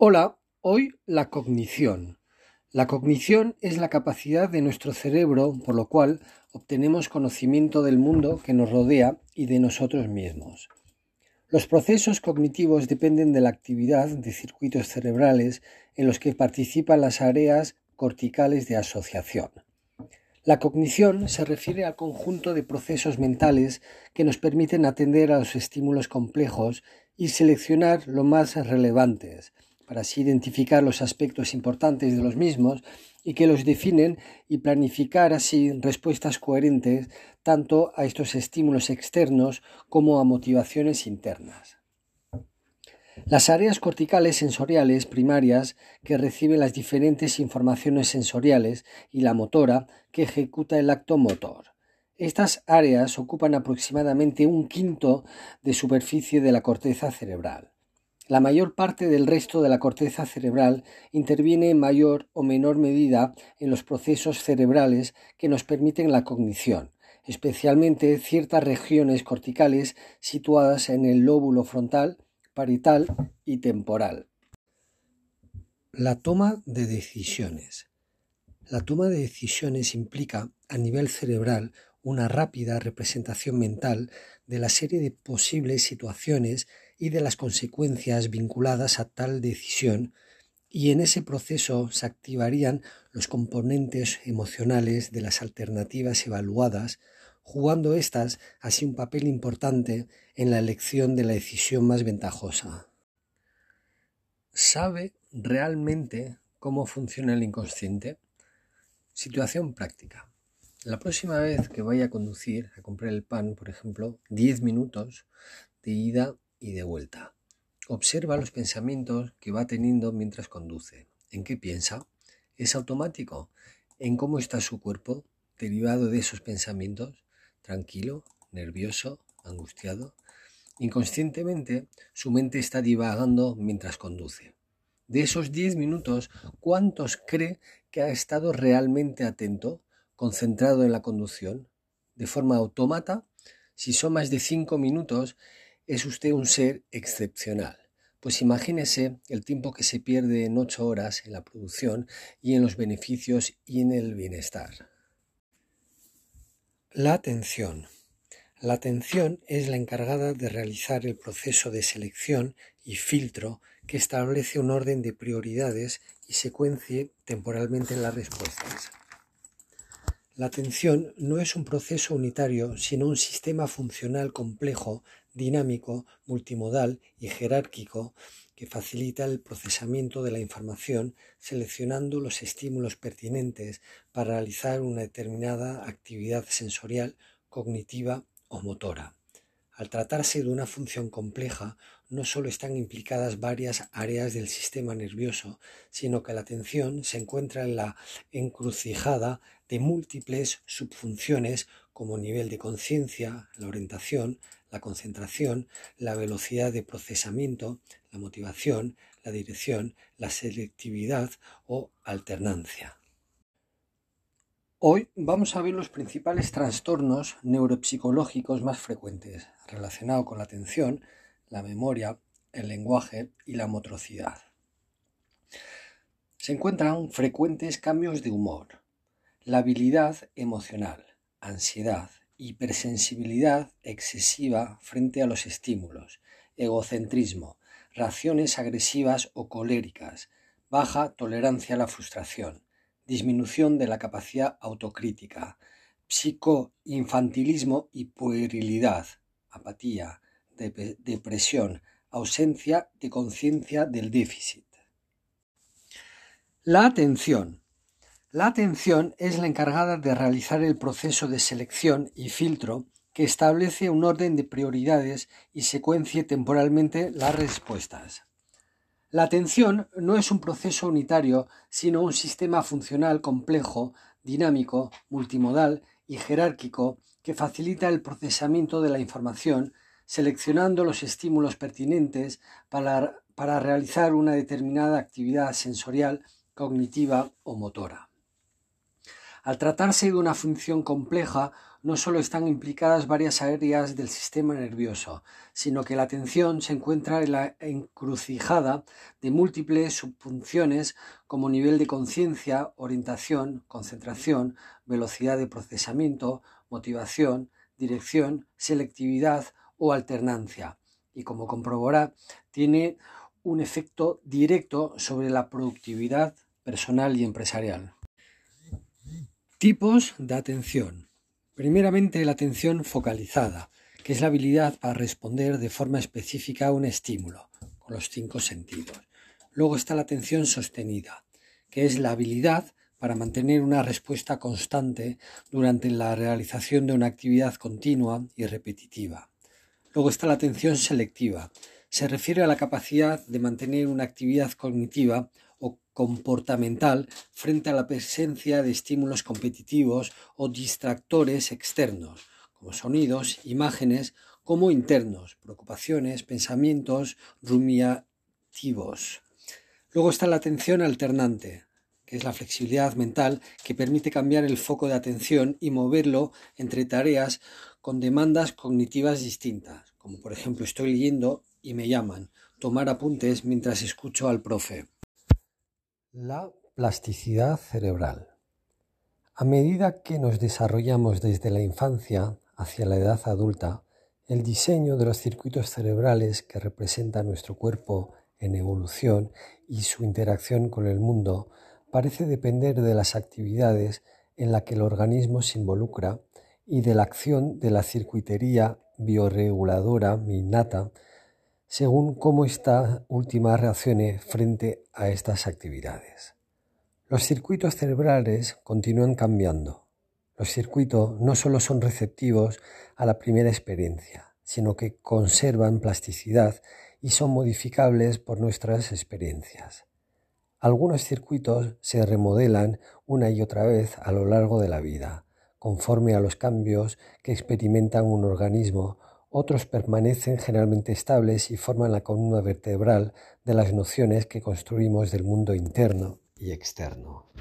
Hola, hoy la cognición. La cognición es la capacidad de nuestro cerebro por lo cual obtenemos conocimiento del mundo que nos rodea y de nosotros mismos. Los procesos cognitivos dependen de la actividad de circuitos cerebrales en los que participan las áreas corticales de asociación. La cognición se refiere al conjunto de procesos mentales que nos permiten atender a los estímulos complejos y seleccionar lo más relevantes, para así identificar los aspectos importantes de los mismos y que los definen y planificar así respuestas coherentes tanto a estos estímulos externos como a motivaciones internas. Las áreas corticales sensoriales primarias que reciben las diferentes informaciones sensoriales y la motora que ejecuta el acto motor. Estas áreas ocupan aproximadamente un quinto de superficie de la corteza cerebral. La mayor parte del resto de la corteza cerebral interviene en mayor o menor medida en los procesos cerebrales que nos permiten la cognición, especialmente ciertas regiones corticales situadas en el lóbulo frontal, parietal y temporal. La toma de decisiones. La toma de decisiones implica, a nivel cerebral, una rápida representación mental de la serie de posibles situaciones y de las consecuencias vinculadas a tal decisión, y en ese proceso se activarían los componentes emocionales de las alternativas evaluadas, jugando éstas así un papel importante en la elección de la decisión más ventajosa. ¿Sabe realmente cómo funciona el inconsciente? Situación práctica. La próxima vez que vaya a conducir a comprar el pan, por ejemplo, 10 minutos de ida y de vuelta. Observa los pensamientos que va teniendo mientras conduce. ¿En qué piensa? ¿Es automático? ¿En cómo está su cuerpo derivado de esos pensamientos? ¿Tranquilo? ¿Nervioso? ¿Angustiado? Inconscientemente, su mente está divagando mientras conduce. De esos 10 minutos, ¿cuántos cree que ha estado realmente atento, concentrado en la conducción? ¿De forma autómata? Si son más de 5 minutos, es usted un ser excepcional. Pues imagínese el tiempo que se pierde en ocho horas en la producción y en los beneficios y en el bienestar. La atención. La atención es la encargada de realizar el proceso de selección y filtro que establece un orden de prioridades y secuencie temporalmente las respuestas. La atención no es un proceso unitario, sino un sistema funcional complejo dinámico, multimodal y jerárquico que facilita el procesamiento de la información seleccionando los estímulos pertinentes para realizar una determinada actividad sensorial, cognitiva o motora. Al tratarse de una función compleja, no solo están implicadas varias áreas del sistema nervioso, sino que la atención se encuentra en la encrucijada de múltiples subfunciones como nivel de conciencia, la orientación, la concentración, la velocidad de procesamiento, la motivación, la dirección, la selectividad o alternancia. Hoy vamos a ver los principales trastornos neuropsicológicos más frecuentes relacionados con la atención, la memoria, el lenguaje y la motricidad. Se encuentran frecuentes cambios de humor, la habilidad emocional, ansiedad, hipersensibilidad excesiva frente a los estímulos, egocentrismo, reacciones agresivas o coléricas, baja tolerancia a la frustración, disminución de la capacidad autocrítica, psicoinfantilismo y puerilidad, apatía, depresión, ausencia de conciencia del déficit. La atención la atención es la encargada de realizar el proceso de selección y filtro que establece un orden de prioridades y secuencie temporalmente las respuestas. La atención no es un proceso unitario, sino un sistema funcional complejo, dinámico, multimodal y jerárquico que facilita el procesamiento de la información, seleccionando los estímulos pertinentes para, realizar una determinada actividad sensorial, cognitiva o motora. Al tratarse de una función compleja, no solo están implicadas varias áreas del sistema nervioso, sino que la atención se encuentra en la encrucijada de múltiples subfunciones como nivel de conciencia, orientación, concentración, velocidad de procesamiento, motivación, dirección, selectividad o alternancia. Y como comprobará, tiene un efecto directo sobre la productividad personal y empresarial. Tipos de atención. Primeramente, la atención focalizada, que es la habilidad para responder de forma específica a un estímulo, con los cinco sentidos. Luego está la atención sostenida, que es la habilidad para mantener una respuesta constante durante la realización de una actividad continua y repetitiva. Luego está la atención selectiva. Se refiere a la capacidad de mantener una actividad cognitiva comportamental frente a la presencia de estímulos competitivos o distractores externos, como sonidos, imágenes, como internos, preocupaciones, pensamientos rumiativos. Luego está la atención alternante, que es la flexibilidad mental que permite cambiar el foco de atención y moverlo entre tareas con demandas cognitivas distintas, como por ejemplo estoy leyendo y me llaman, tomar apuntes mientras escucho al profe. La plasticidad cerebral. A medida que nos desarrollamos desde la infancia hacia la edad adulta, el diseño de los circuitos cerebrales que representan nuestro cuerpo en evolución y su interacción con el mundo parece depender de las actividades en las que el organismo se involucra y de la acción de la circuitería bioreguladora innata según cómo esta última reaccione frente a estas actividades. Los circuitos cerebrales continúan cambiando. Los circuitos no solo son receptivos a la primera experiencia, sino que conservan plasticidad y son modificables por nuestras experiencias. Algunos circuitos se remodelan una y otra vez a lo largo de la vida, conforme a los cambios que experimentan un organismo otros permanecen generalmente estables y forman la columna vertebral de las nociones que construimos del mundo interno y externo.